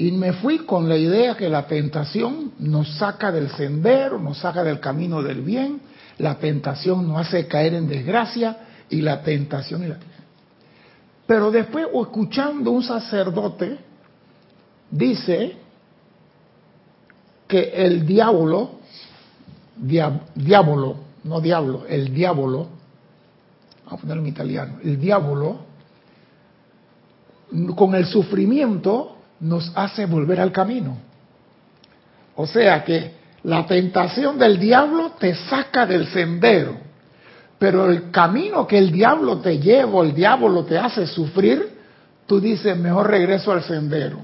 Y me fui con la idea que la tentación nos saca del sendero, nos saca del camino del bien, la tentación nos hace caer en desgracia y la tentación... Pero después, escuchando un sacerdote, dice que el diablo, diablo, no diablo, el diablo, vamos a ponerlo en italiano, el diablo, con el sufrimiento nos hace volver al camino. O sea que la tentación del diablo te saca del sendero, pero el camino que el diablo te lleva, el diablo te hace sufrir, tú dices, mejor regreso al sendero.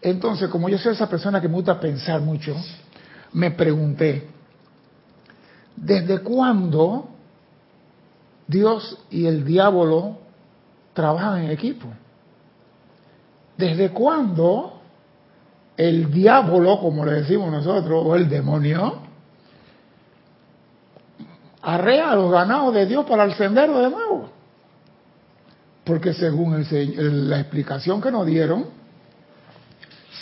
Entonces, como yo soy esa persona que me gusta pensar mucho, me pregunté, ¿desde cuándo Dios y el diablo trabajan en equipo? ¿Desde cuándo el diablo, como le decimos nosotros, o el demonio, arrea los ganados de Dios para el sendero de nuevo? Porque según la explicación que nos dieron,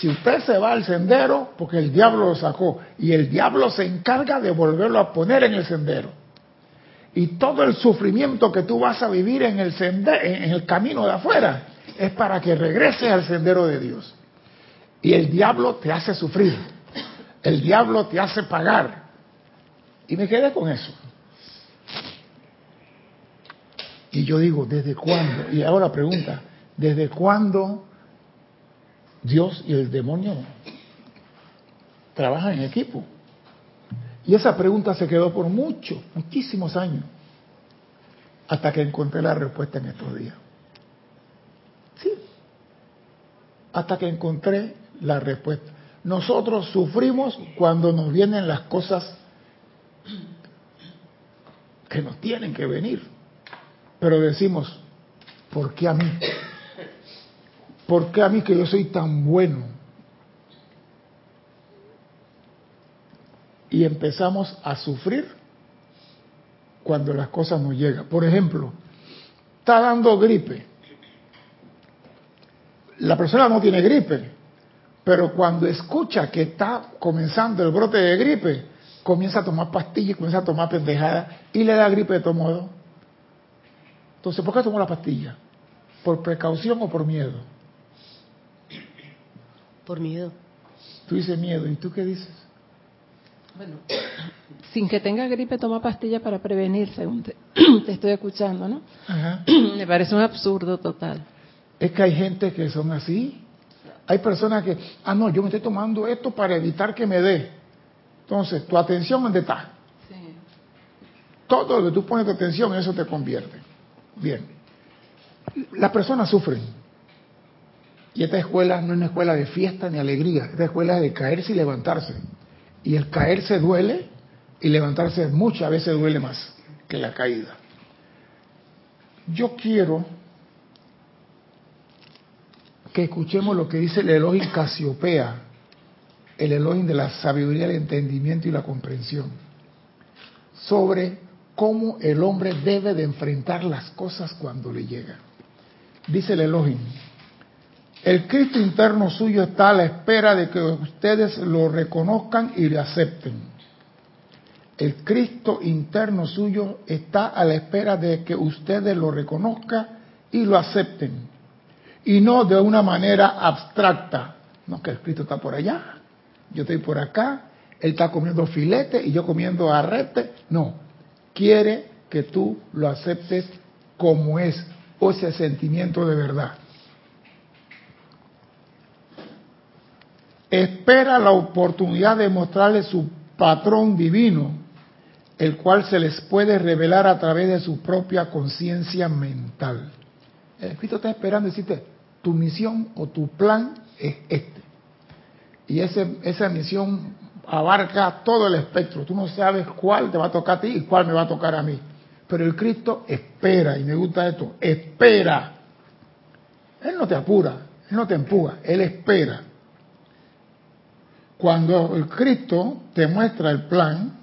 si usted se va al sendero, porque el diablo lo sacó, y el diablo se encarga de volverlo a poner en el sendero. Y todo el sufrimiento que tú vas a vivir en el, sendero, en el camino de afuera, es para que regreses al sendero de Dios. Y el diablo te hace sufrir. El diablo te hace pagar. Y me quedé con eso. Y yo digo, ¿desde cuándo? Y ahora pregunta, ¿desde cuándo Dios y el demonio trabajan en equipo? Y esa pregunta se quedó por muchos, muchísimos años, hasta que encontré la respuesta en estos días. Hasta que encontré la respuesta. Nosotros sufrimos cuando nos vienen las cosas que nos tienen que venir. Pero decimos, ¿por qué a mí? ¿Por qué a mí que yo soy tan bueno? Y empezamos a sufrir cuando las cosas nos llegan. Por ejemplo, está dando gripe la persona no tiene gripe, pero cuando escucha que está comenzando el brote de gripe, comienza a tomar pastillas, comienza a tomar pendejadas y le da gripe de todo modo. Entonces, ¿por qué tomó la pastilla? ¿Por precaución o por miedo? Por miedo. Tú dices miedo, ¿y tú qué dices? Bueno, sin que tenga gripe, toma pastilla para prevenir, según te, estoy escuchando, ¿no? Me parece un absurdo total. Es que hay gente que son así. Hay personas que, ah, no, yo me estoy tomando esto para evitar que me dé. Entonces, tu atención, ¿dónde está? Sí. Todo lo que tú pones tu atención, eso te convierte. Bien. Las personas sufren. Y esta escuela no es una escuela de fiesta ni alegría. Esta escuela es de caerse y levantarse. Y el caerse duele y levantarse muchas veces duele más que la caída. Yo quiero que escuchemos lo que dice el Elohim Casiopea, el Elohim de la sabiduría, el entendimiento y la comprensión, sobre cómo el hombre debe de enfrentar las cosas cuando le llegan. Dice el Elohim, el Cristo interno suyo está a la espera de que ustedes lo reconozcan y le acepten. El Cristo interno suyo está a la espera de que ustedes lo reconozcan y lo acepten y no de una manera abstracta. No, que el Cristo está por allá, yo estoy por acá, Él está comiendo filete y yo comiendo arrete. No, quiere que tú lo aceptes como es, o ese sentimiento de verdad. Espera la oportunidad de mostrarle su patrón divino, el cual se les puede revelar a través de su propia conciencia mental. El Cristo está esperando decirte, tu misión o tu plan es este. Y ese, esa misión abarca todo el espectro. Tú no sabes cuál te va a tocar a ti y cuál me va a tocar a mí. Pero el Cristo espera, y me gusta esto, espera. Él no te apura, Él no te empuja, Él espera. Cuando el Cristo te muestra el plan,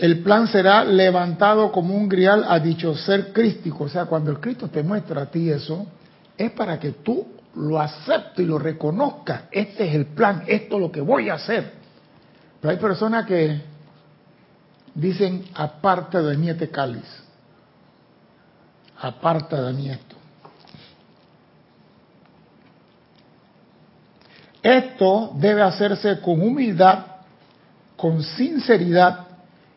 el plan será levantado como un grial a dicho ser crístico. O sea, cuando el Cristo te muestra a ti eso, es para que tú lo acepto y lo reconozca, este es el plan, esto es lo que voy a hacer. Pero hay personas que dicen, aparte de mí este cáliz, aparte de mí esto. Esto debe hacerse con humildad, con sinceridad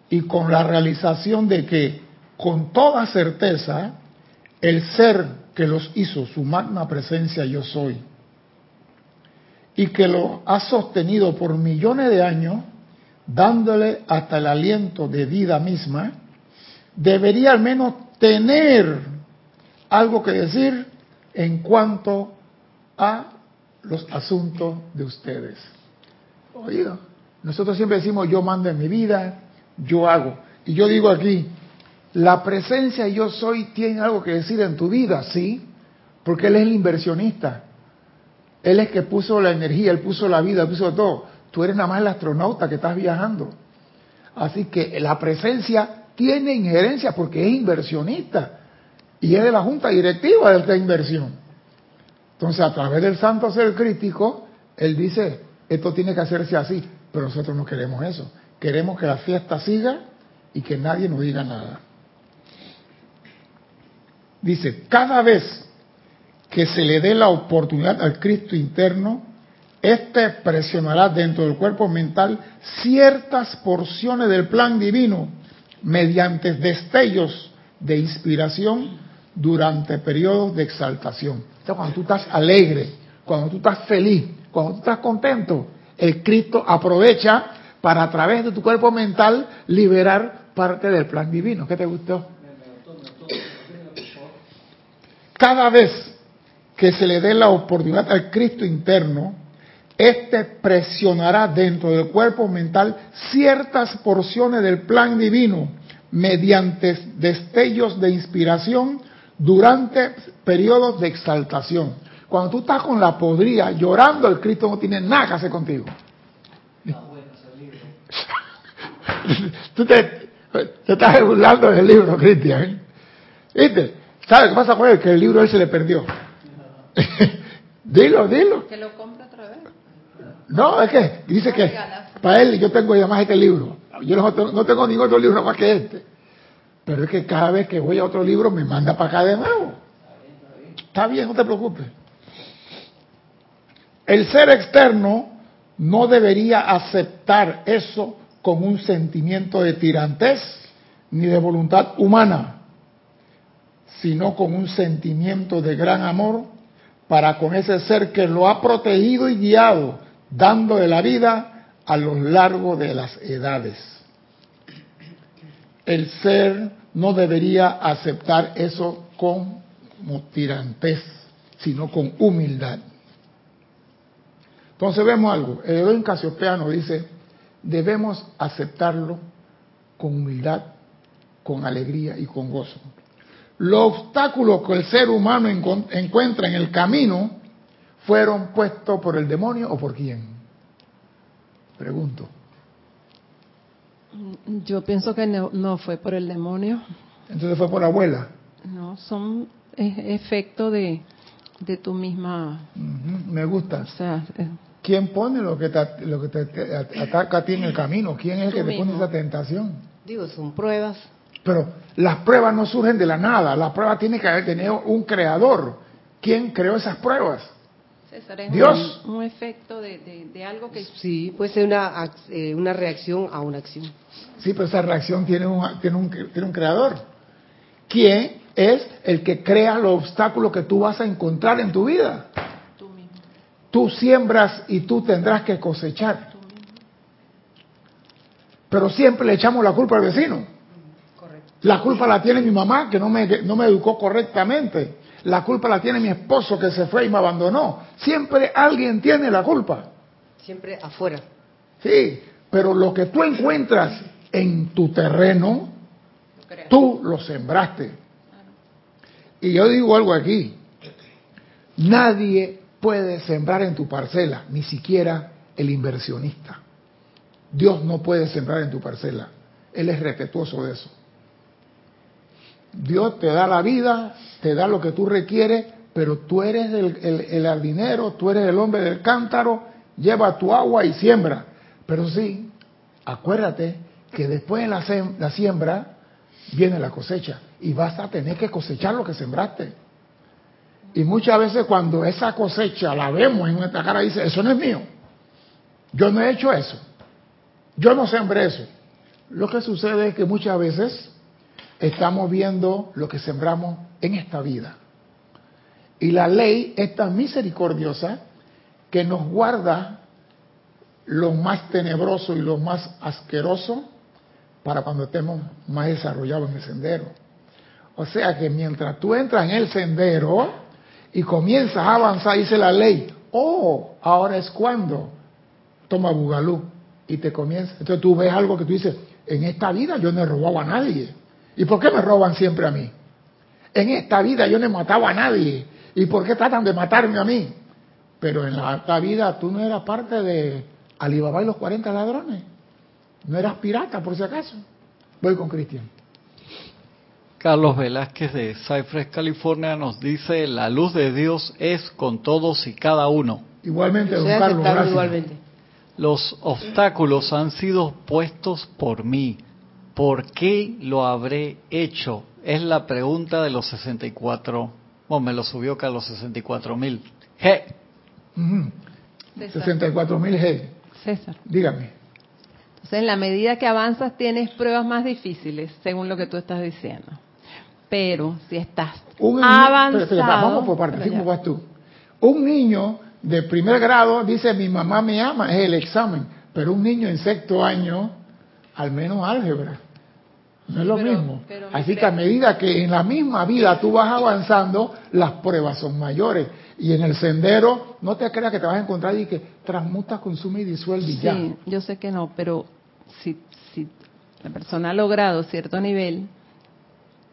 y con la realización de que, con toda certeza, el ser que los hizo, su magna presencia yo soy, y que lo ha sostenido por millones de años, dándole hasta el aliento de vida misma, debería al menos tener algo que decir en cuanto a los asuntos de ustedes. Oído, nosotros siempre decimos yo mando en mi vida, yo hago. Y yo digo aquí, la presencia yo soy tiene algo que decir en tu vida, sí, porque Él es el inversionista. Él es que puso la energía, Él puso la vida, Él puso todo. Tú eres nada más el astronauta que estás viajando. Así que la presencia tiene injerencia porque es inversionista y es de la junta directiva de esta inversión. Entonces, a través del santo ser crítico, él dice, esto tiene que hacerse así, pero nosotros no queremos eso. Queremos que la fiesta siga y que nadie nos diga nada. Dice, cada vez que se le dé la oportunidad al Cristo interno, éste presionará dentro del cuerpo mental ciertas porciones del plan divino mediante destellos de inspiración durante periodos de exaltación. Cuando tú estás alegre, cuando tú estás feliz, cuando tú estás contento, el Cristo aprovecha para a través de tu cuerpo mental liberar parte del plan divino. ¿Qué te gustó? Cada vez que se le dé la oportunidad al Cristo interno, éste presionará dentro del cuerpo mental ciertas porciones del plan divino mediante destellos de inspiración durante periodos de exaltación. Cuando tú estás con la podría llorando, el Cristo no tiene nada que hacer contigo. Tú te, estás burlando del libro, Cristian. ¿Viste? ¿Sabes qué pasa con él? Que el libro él se le perdió. dilo, dilo. Que lo compra otra vez. No, es que dice que para él yo tengo además este libro. Yo no tengo ningún otro libro más que este. Pero es que cada vez que voy a otro libro me manda para acá de nuevo. Está bien, no te preocupes. El ser externo no debería aceptar eso con un sentimiento de tirantez ni de voluntad humana, sino con un sentimiento de gran amor para con ese ser que lo ha protegido y guiado, dándole la vida a lo largo de las edades el ser no debería aceptar eso con tirantez, sino con humildad. Entonces vemos algo, el Elohim Casiopeano dice, debemos aceptarlo con humildad, con alegría y con gozo. Los obstáculos que el ser humano encuentra en el camino fueron puestos por el demonio o por quién? Pregunto. Yo pienso que no, fue por el demonio. Entonces fue por la abuela. No, son efectos de, de tu misma. me gusta. ¿Quién pone lo que te, lo que te, ataca a ti en el camino? ¿Quién es el que te pone esa tentación? Digo, son pruebas. Pero las pruebas no surgen de la nada. Las pruebas tienen que haber tenido un creador. ¿Quién creó esas pruebas? Dios. Un, efecto de, algo que... Sí, puede ser una, eh, una reacción a una acción. Sí, pero esa reacción tiene un, tiene un, tiene un creador. ¿Quién es el que crea los obstáculos que tú vas a encontrar en tu vida? Tú siembras y tú tendrás que cosechar. Pero siempre le echamos la culpa al vecino. Correcto. La culpa la tiene mi mamá que no me, no me educó correctamente. La culpa la tiene mi esposo que se fue y me abandonó. Siempre alguien tiene la culpa. Siempre afuera. Sí, pero lo que tú encuentras en tu terreno, tú lo sembraste. Y yo digo algo aquí. Nadie puede sembrar en tu parcela, ni siquiera el inversionista. Dios no puede sembrar en tu parcela. Él es respetuoso de eso. Dios te da la vida, te da lo que tú requieres pero tú eres el, el, jardinero, tú eres el hombre del cántaro, lleva tu agua y siembra. Pero sí, acuérdate que después de la, la siembra viene la cosecha y vas a tener que cosechar lo que sembraste. Y muchas veces cuando esa cosecha la vemos en nuestra cara, dice, eso no es mío. Yo no he hecho eso. Yo no sembré eso. Lo que sucede es que muchas veces estamos viendo lo que sembramos en esta vida. Y la ley es tan misericordiosa que nos guarda lo más tenebroso y lo más asqueroso para cuando estemos más desarrollados en el sendero. O sea que mientras tú entras en el sendero y comienzas a avanzar, dice la ley, oh, ahora es cuando toma bugalú y te comienza. Entonces tú ves algo que tú dices, en esta vida yo no he robado a nadie. ¿Y por qué me roban siempre a mí? En esta vida yo no he matado a nadie. ¿Y por qué tratan de matarme a mí? Pero en la otra vida tú no eras parte de Alibaba y los 40 ladrones. No eras pirata, por si acaso. Voy con Cristian. Carlos Velázquez de Cypress, California, nos dice, la luz de Dios es con todos y cada uno. Igualmente, don Carlos, gracias. Igualmente. Los obstáculos han sido puestos por mí. ¿Por qué lo habré hecho? Es la pregunta de los 64. Bueno, me lo subió Carlos, 64 mil. G. 64 mil G. César. Dígame. Entonces, en la medida que avanzas, tienes pruebas más difíciles, según lo que tú estás diciendo. Pero si estás Un, avanzado... vamos por parte, vas tú? Un niño de primer grado dice, mi mamá me ama, es el examen. Pero un niño en sexto año, al menos álgebra. No es lo mismo. Así que a medida que en la misma vida tú vas avanzando, las pruebas son mayores. Y en el sendero, no te creas que te vas a encontrar y que transmuta, consume y disuelve y ya. Sí, yo sé que no, pero si, si la persona ha logrado cierto nivel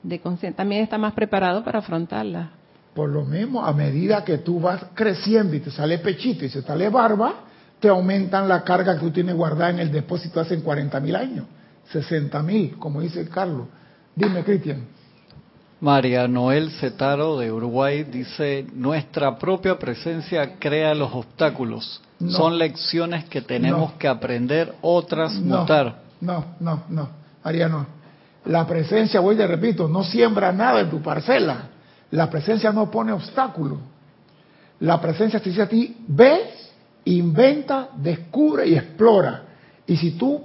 de conciencia, también está más preparado para afrontarla. Por lo mismo, a medida que tú vas creciendo y te sale pechito y se sale barba, te aumentan la carga que tú tienes guardada en el depósito hace 40 mil años. 60 mil, como dice Carlos. Dime, Cristian. María Noel Cetaro de Uruguay dice, nuestra propia presencia crea los obstáculos. Son lecciones que tenemos que aprender o transmutar. No, no, no, María no. La presencia, voy te repito, no siembra nada en tu parcela. La presencia no pone obstáculos. La presencia te dice a ti, ve, inventa, descubre y explora. Y si tú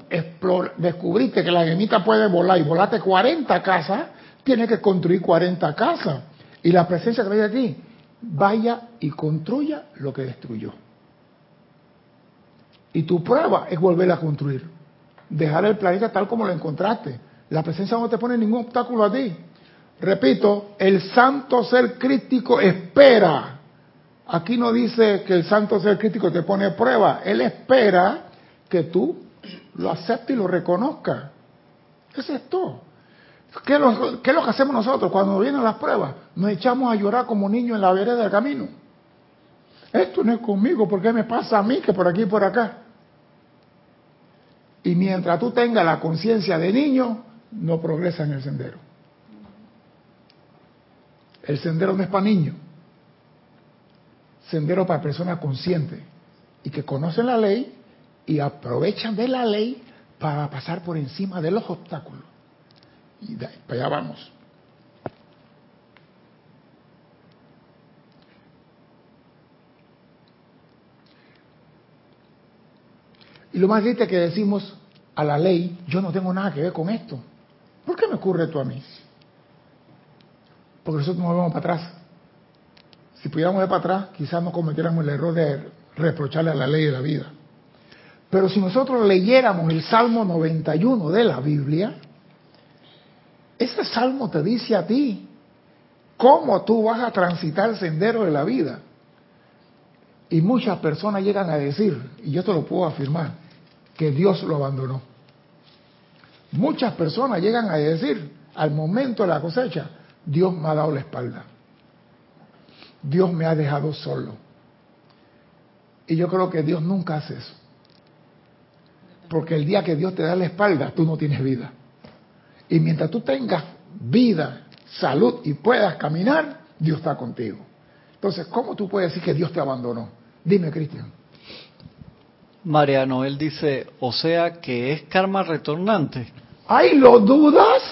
descubriste que la gemita puede volar y volaste 40 casas, tienes que construir 40 casas. Y la presencia te va a ti, vaya y construya lo que destruyó. Y tu prueba es volver a construir. Dejar el planeta tal como lo encontraste. La presencia no te pone ningún obstáculo a ti. Repito, el santo ser crítico espera. Aquí no dice que el santo ser crítico te pone prueba. Él espera que tú lo acepte y lo reconozca. Eso es todo. ¿Qué es, lo, que hacemos nosotros cuando vienen las pruebas? Nos echamos a llorar como niños en la vereda del camino. Esto no es conmigo, ¿por qué me pasa a mí que por aquí y por acá? Y mientras tú tengas la conciencia de niño, no progresa en el sendero. El sendero no es para niños. Sendero para personas conscientes y que conocen la ley y aprovechan de la ley para pasar por encima de los obstáculos. Y para allá vamos. Y lo más triste es que decimos a la ley, yo no tengo nada que ver con esto. ¿Por qué me ocurre esto a mí? Porque nosotros nos vemos para atrás. Si pudiéramos ver para atrás, quizás no cometiéramos el error de reprocharle a la ley de la vida. Pero si nosotros leyéramos el Salmo 91 de la Biblia, ese salmo te dice a ti cómo tú vas a transitar el sendero de la vida. Y muchas personas llegan a decir, y yo te lo puedo afirmar, que Dios lo abandonó. Muchas personas llegan a decir, al momento de la cosecha, Dios me ha dado la espalda. Dios me ha dejado solo. Y yo creo que Dios nunca hace eso. Porque el día que Dios te da la espalda, tú no tienes vida. Y mientras tú tengas vida, salud y puedas caminar, Dios está contigo. Entonces, ¿cómo tú puedes decir que Dios te abandonó? Dime, Cristian. Mariano, él dice, o sea que es karma retornante. ¡Ay, lo dudas!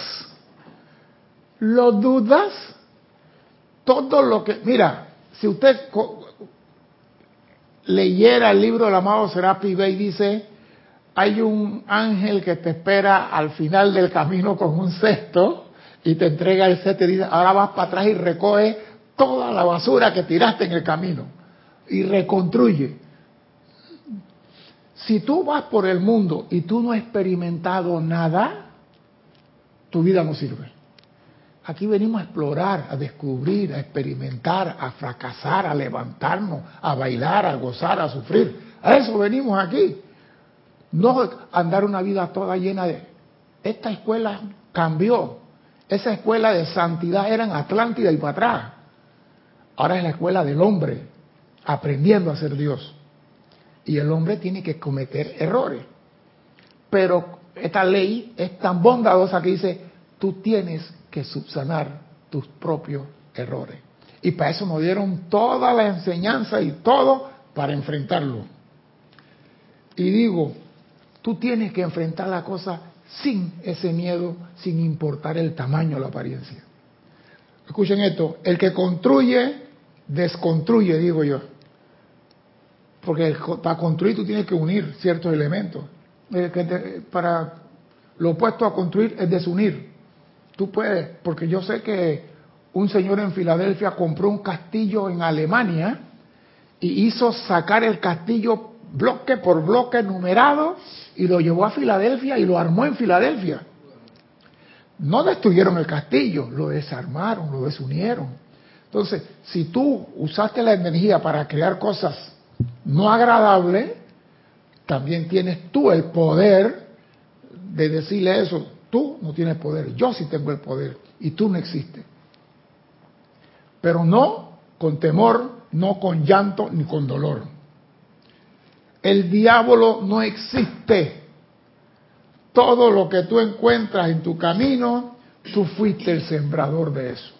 ¿Lo dudas? Todo lo que... Mira, si usted leyera el libro del amado Serapi Bey, dice, hay un ángel que te espera al final del camino con un cesto y te entrega el cesto y dice, ahora vas para atrás y recoge toda la basura que tiraste en el camino y reconstruye. Si tú vas por el mundo y tú no has experimentado nada, tu vida no sirve. Aquí venimos a explorar, a descubrir, a experimentar, a fracasar, a levantarnos, a bailar, a gozar, a sufrir. A eso venimos aquí. No andar una vida toda llena de... Esta escuela cambió. Esa escuela de santidad era en Atlántida y para atrás. Ahora es la escuela del hombre, aprendiendo a ser Dios. Y el hombre tiene que cometer errores. Pero esta ley es tan bondadosa que dice, tú tienes que subsanar tus propios errores. Y para eso nos dieron toda la enseñanza y todo para enfrentarlo. Y digo, tú tienes que enfrentar la cosa sin ese miedo, sin importar el tamaño o la apariencia. Escuchen esto, el que construye, desconstruye, digo yo. Porque para construir tú tienes que unir ciertos elementos. Para lo opuesto a construir es desunir. Tú puedes, porque yo sé que un señor en Filadelfia compró un castillo en Alemania y hizo sacar el castillo bloque por bloque numerado y lo llevó a Filadelfia y lo armó en Filadelfia. No destruyeron el castillo, lo desarmaron, lo desunieron. Entonces, si tú usaste la energía para crear cosas no agradable, también tienes tú el poder de decirle eso. Tú no tienes poder, yo sí tengo el poder y tú no existes. Pero no con temor, no con llanto ni con dolor. El diablo no existe. Todo lo que tú encuentras en tu camino, tú fuiste el sembrador de eso.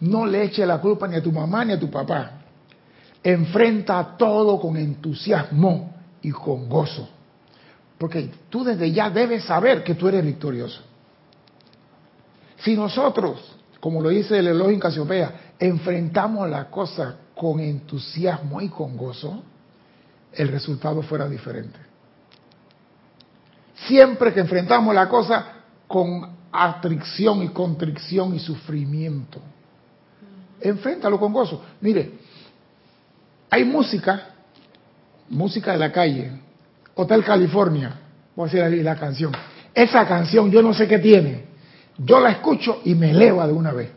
No le eches la culpa ni a tu mamá ni a tu papá. Enfrenta todo con entusiasmo y con gozo. Porque tú desde ya debes saber que tú eres victorioso. Si nosotros, como lo dice el Elohim Casiopea, enfrentamos la cosa con entusiasmo y con gozo, el resultado fuera diferente. Siempre que enfrentamos la cosa con atricción y contrición y sufrimiento, enfréntalo con gozo. Mire, hay música, música de la calle, Hotel California, voy a decir ahí la canción. Esa canción yo no sé qué tiene. Yo la escucho y me eleva de una vez.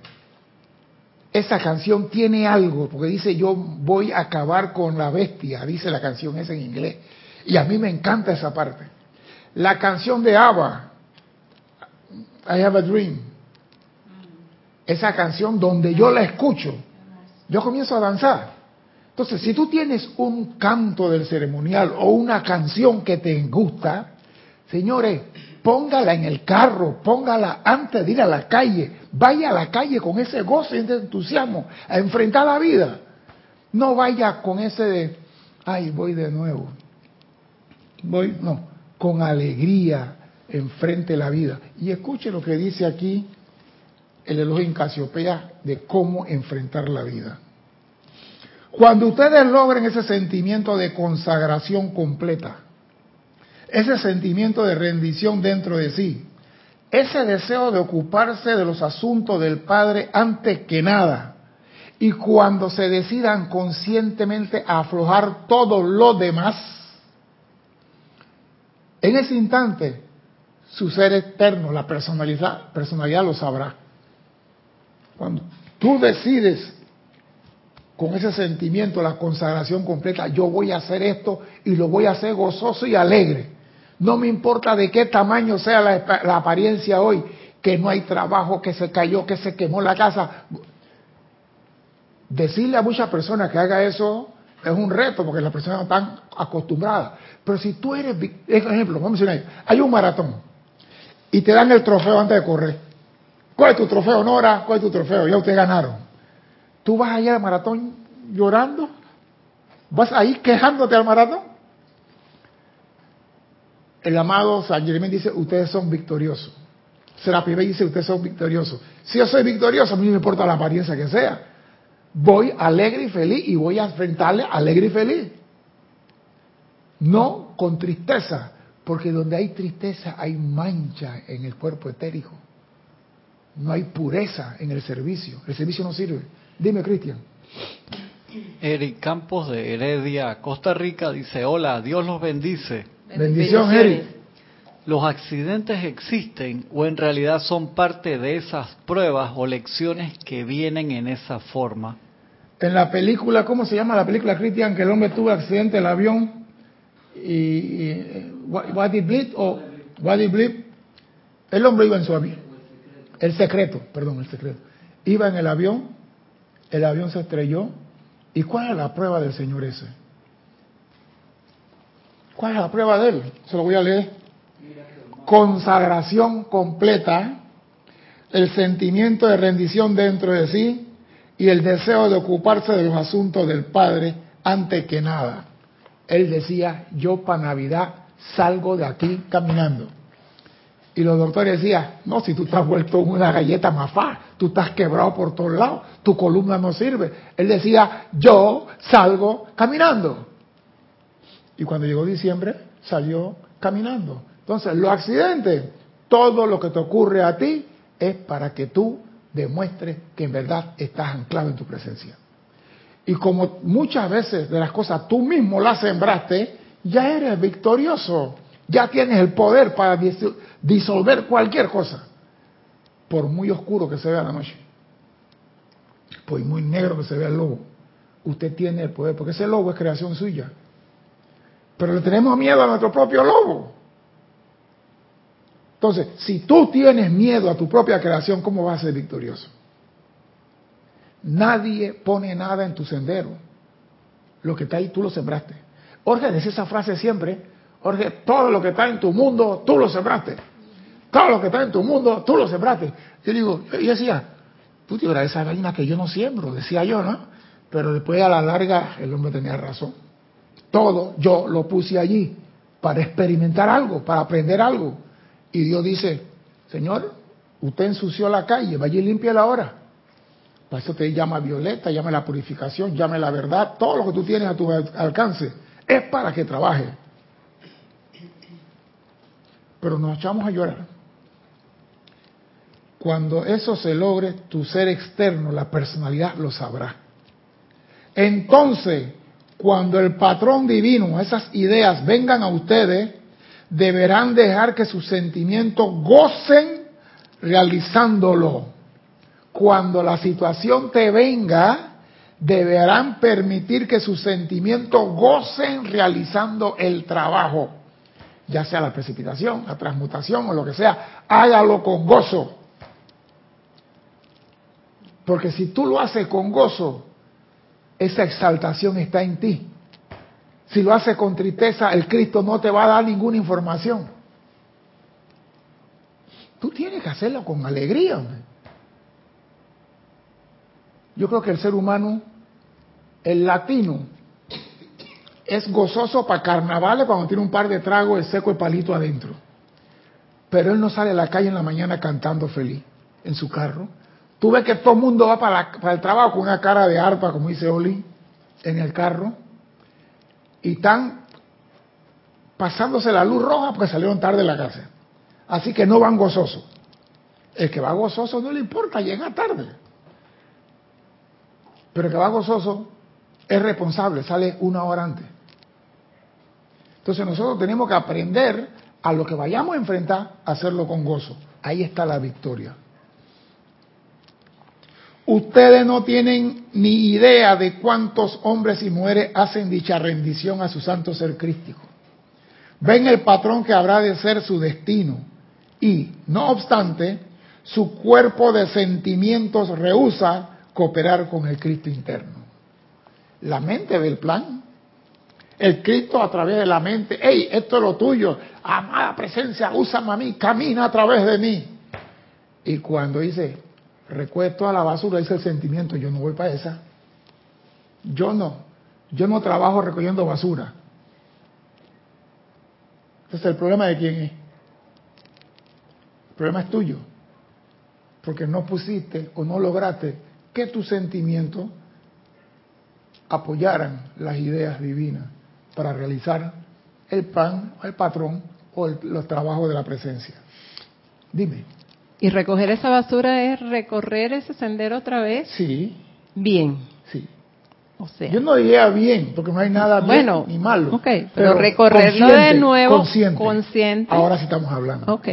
Esa canción tiene algo, porque dice yo voy a acabar con la bestia, dice la canción esa en inglés. Y a mí me encanta esa parte. La canción de ABBA, I Have a Dream, esa canción donde yo la escucho, yo comienzo a danzar. Entonces, si tú tienes un canto del ceremonial o una canción que te gusta, señores, póngala en el carro, póngala antes de ir a la calle, vaya a la calle con ese gozo y ese entusiasmo a enfrentar la vida. No vaya con ese de, ay, voy de nuevo. Voy, no, con alegría enfrente la vida. Y escuche lo que dice aquí el Elohim Casiopea de cómo enfrentar la vida. Cuando ustedes logren ese sentimiento de consagración completa, ese sentimiento de rendición dentro de sí, ese deseo de ocuparse de los asuntos del Padre antes que nada, y cuando se decidan conscientemente a aflojar todo lo demás, en ese instante su ser eterno, la personalidad, personalidad lo sabrá. Cuando tú decides con ese sentimiento, la consagración completa, yo voy a hacer esto y lo voy a hacer gozoso y alegre. No me importa de qué tamaño sea la, apariencia hoy, que no hay trabajo, que se cayó, que se quemó la casa. Decirle a muchas personas que haga eso es un reto porque las personas no están acostumbradas. Pero si tú eres, ejemplo, vamos a decir, hay un maratón y te dan el trofeo antes de correr. ¿Cuál es tu trofeo, Nora? ¿Cuál es tu trofeo? Ya ustedes ganaron. ¿Tú vas a ir al maratón llorando? ¿Vas a ir quejándote al maratón? El amado San Germán dice, ustedes son victoriosos. Serapi dice, ustedes son victoriosos. Si yo soy victorioso, a mí no me importa la apariencia que sea. Voy alegre y feliz y voy a enfrentarle alegre y feliz. No con tristeza, porque donde hay tristeza hay mancha en el cuerpo etérico. No hay pureza en el servicio. El servicio no sirve. Dime, Cristian. Eric Campos de Heredia, Costa Rica, dice, hola, Dios los bendice. Bendición, Eric. ¿Los accidentes existen o en realidad son parte de esas pruebas o lecciones que vienen en esa forma? En la película, ¿cómo se llama la película, Cristian? Que el hombre tuvo accidente en el avión y, y what, did o what did El hombre iba en su avión. El secreto, perdón, el secreto. Iba en el avión, el avión se estrelló. ¿Y cuál es la prueba del Señor ese? ¿Cuál es la prueba de él? Se lo voy a leer. Consagración completa, el sentimiento de rendición dentro de sí y el deseo de ocuparse de los asuntos del Padre antes que nada. Él decía, yo para Navidad salgo de aquí caminando. Y los doctores decían, no, si tú estás vuelto una galleta mafá, tú estás quebrado por todos lados, tu columna no sirve. Él decía, yo salgo caminando. Y cuando llegó diciembre, salió caminando. Entonces, los accidentes, todo lo que te ocurre a ti es para que tú demuestres que en verdad estás anclado en tu presencia. Y como muchas veces de las cosas tú mismo las sembraste, ya eres victorioso. Ya tienes el poder para disolver cualquier cosa, por muy oscuro que se vea la noche, por muy negro que se vea el lobo. Usted tiene el poder, porque ese lobo es creación suya. Pero le tenemos miedo a nuestro propio lobo. Entonces, si tú tienes miedo a tu propia creación, ¿cómo vas a ser victorioso? Nadie pone nada en tu sendero. Lo que está ahí tú lo sembraste. Dice esa frase siempre. Jorge, todo lo que está en tu mundo, tú lo sembraste. Todo lo que está en tu mundo, tú lo sembraste. Yo digo, yo decía, tú tienes esa vaina que yo no siembro, decía yo, ¿no? Pero después a la larga el hombre tenía razón. Todo yo lo puse allí para experimentar algo, para aprender algo. Y Dios dice, Señor, usted ensució la calle, vaya y limpia la hora. Para eso te llama violeta, llama la purificación, llama la verdad, todo lo que tú tienes a tu alcance es para que trabaje. Pero nos echamos a llorar. Cuando eso se logre, tu ser externo, la personalidad, lo sabrá. Entonces, cuando el patrón divino, esas ideas vengan a ustedes, deberán dejar que sus sentimientos gocen realizándolo. Cuando la situación te venga, deberán permitir que sus sentimientos gocen realizando el trabajo, ya sea la precipitación, la transmutación o lo que sea, hágalo con gozo. Porque si tú lo haces con gozo, esa exaltación está en ti. Si lo haces con tristeza, el Cristo no te va a dar ninguna información. Tú tienes que hacerlo con alegría. Yo creo que el ser humano, el latino, es gozoso para carnavales cuando tiene un par de tragos, el seco y palito adentro. Pero él no sale a la calle en la mañana cantando feliz en su carro. Tú ves que todo el mundo va para, para el trabajo con una cara de arpa, como dice Oli, en el carro y están pasándose la luz roja porque salieron tarde de la casa. Así que no van gozosos. El que va gozoso no le importa, llega tarde. Pero el que va gozoso es responsable, sale una hora antes. Entonces nosotros tenemos que aprender a lo que vayamos a enfrentar, a hacerlo con gozo. Ahí está la victoria. Ustedes no tienen ni idea de cuántos hombres y mujeres hacen dicha rendición a su santo ser crístico. Ven el patrón que habrá de ser su destino y, no obstante, su cuerpo de sentimientos rehúsa cooperar con el Cristo interno. La mente ve el plan. El Cristo a través de la mente, hey, esto es lo tuyo, amada presencia, úsame a mí, camina a través de mí. Y cuando dice, recoge toda la basura, dice el sentimiento, yo no voy para esa. Yo no. Yo no trabajo recogiendo basura. Entonces, ¿el problema de quién es? El problema es tuyo. Porque no pusiste o no lograste que tus sentimientos apoyaran las ideas divinas para realizar el pan, el patrón o los trabajos de la presencia. Dime. ¿Y recoger esa basura es recorrer ese sendero otra vez? Sí. Bien. Sí. O sea. Yo no diría bien, porque no hay nada bueno, ni malo. Ok, pero, recorrerlo de nuevo consciente. consciente. Ahora sí estamos hablando. Ok.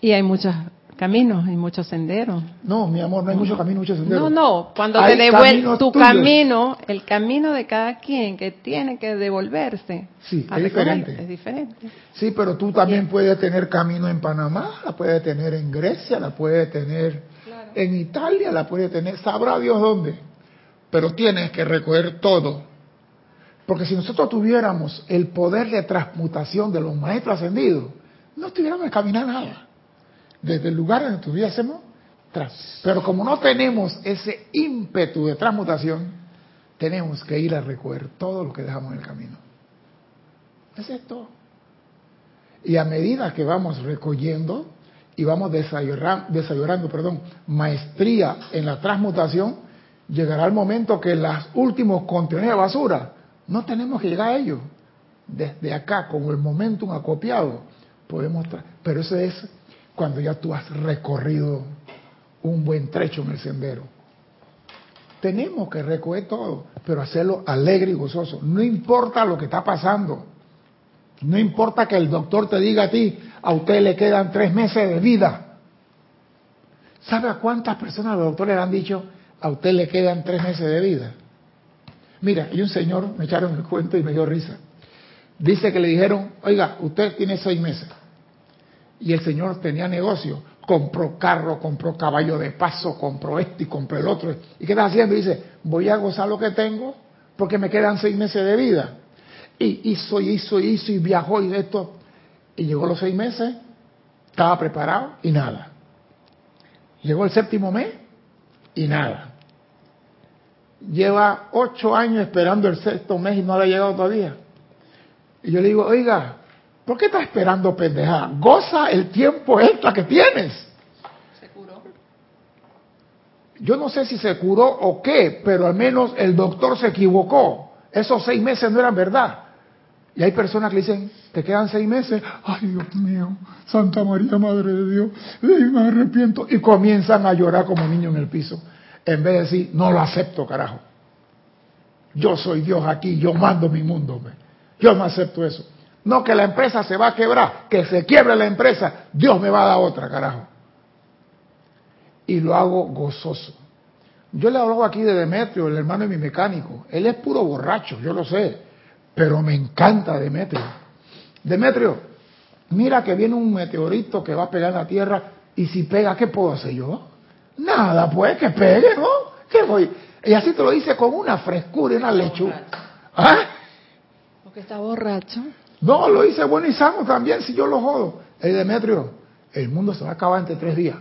Y hay muchas caminos y muchos senderos. No, mi amor, no hay muchos caminos, muchos senderos. No, no, cuando te devuelve tu camino, el camino de cada quien que tiene que devolverse. Sí, es diferente. Es diferente. Sí, pero tú también puedes tener camino en Panamá, la puedes tener en Grecia, la puedes tener en Italia, la puedes tener, sabrá Dios dónde. Pero tienes que recoger todo. Porque si nosotros tuviéramos el poder de transmutación de los maestros ascendidos, no tuviéramos que caminar nada desde el lugar donde estuviésemos, pero como no tenemos ese ímpetu de transmutación, tenemos que ir a recoger todo lo que dejamos en el camino. Es esto. Y a medida que vamos recogiendo y vamos desarrollando, perdón, maestría en la transmutación, llegará el momento que los últimos contenedores de basura no tenemos que llegar a ellos. Desde acá, con el momentum acopiado, podemos. Pero eso es cuando ya tú has recorrido un buen trecho en el sendero. Tenemos que recoger todo, pero hacerlo alegre y gozoso. No importa lo que está pasando. No importa que el doctor te diga a ti, a usted le quedan tres meses de vida. ¿Sabe a cuántas personas los doctores le han dicho, a usted le quedan tres meses de vida? Mira, y un señor, me echaron el cuento y me dio risa. Dice que le dijeron, oiga, usted tiene seis meses y el señor tenía negocio, compró carro, compró caballo de paso, compró este y compró el otro. ¿Y qué está haciendo? Dice, voy a gozar lo que tengo porque me quedan seis meses de vida. Y hizo, hizo, hizo y viajó y de esto. Y llegó los seis meses, estaba preparado y nada. Llegó el séptimo mes y nada. Lleva ocho años esperando el sexto mes y no le ha llegado todavía. Y yo le digo, oiga, ¿Por qué estás esperando pendeja? Goza el tiempo extra que tienes. Se curó. Yo no sé si se curó o qué, pero al menos el doctor se equivocó. Esos seis meses no eran verdad. Y hay personas que dicen, te quedan seis meses. Ay, Dios mío, Santa María, Madre de Dios, me arrepiento. Y comienzan a llorar como niños en el piso. En vez de decir, no lo acepto, carajo. Yo soy Dios aquí, yo mando mi mundo. Yo no acepto eso. No que la empresa se va a quebrar, que se quiebre la empresa, Dios me va a dar otra, carajo. Y lo hago gozoso. Yo le hablo aquí de Demetrio, el hermano de mi mecánico. Él es puro borracho, yo lo sé, pero me encanta Demetrio. Demetrio, mira que viene un meteorito que va a pegar en la Tierra y si pega, ¿qué puedo hacer yo? Nada, pues que pegue, ¿no? ¿Qué voy? Y así te lo dice con una frescura y una lechuga. ¿Ah? Porque está borracho. No, lo hice bueno y sano también si yo lo jodo. El Demetrio, el mundo se va a acabar entre tres días.